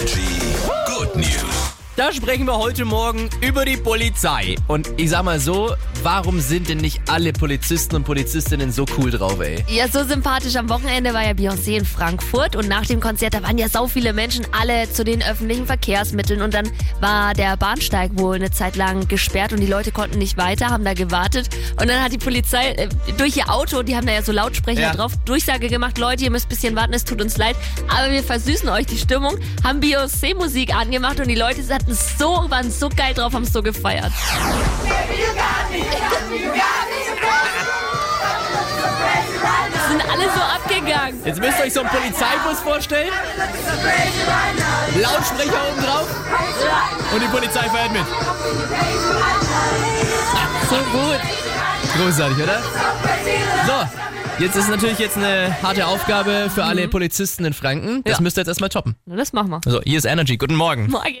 Energy Good News. Da sprechen wir heute Morgen über die Polizei. Und ich sag mal so, warum sind denn nicht alle Polizisten und Polizistinnen so cool drauf, ey? Ja, so sympathisch. Am Wochenende war ja Beyoncé in Frankfurt und nach dem Konzert, da waren ja so viele Menschen, alle zu den öffentlichen Verkehrsmitteln und dann war der Bahnsteig wohl eine Zeit lang gesperrt und die Leute konnten nicht weiter, haben da gewartet und dann hat die Polizei äh, durch ihr Auto, die haben da ja so Lautsprecher Ja. drauf, Durchsage gemacht, Leute, ihr müsst ein bisschen warten, es tut uns leid, aber wir versüßen euch die Stimmung, haben Beyoncé Musik angemacht und die Leute hatten so, waren so geil drauf, haben so gefeiert. Sind alle so abgegangen. Jetzt müsst ihr euch so einen Polizeibus vorstellen. Lautsprecher oben drauf. Und die Polizei fährt mit. So gut. Großartig, oder? So, jetzt ist natürlich jetzt eine harte Aufgabe für alle Polizisten in Franken. Das Ja. müsst ihr jetzt erstmal toppen. Na, Das machen wir. So, hier ist Energy. Guten Morgen. Morgen.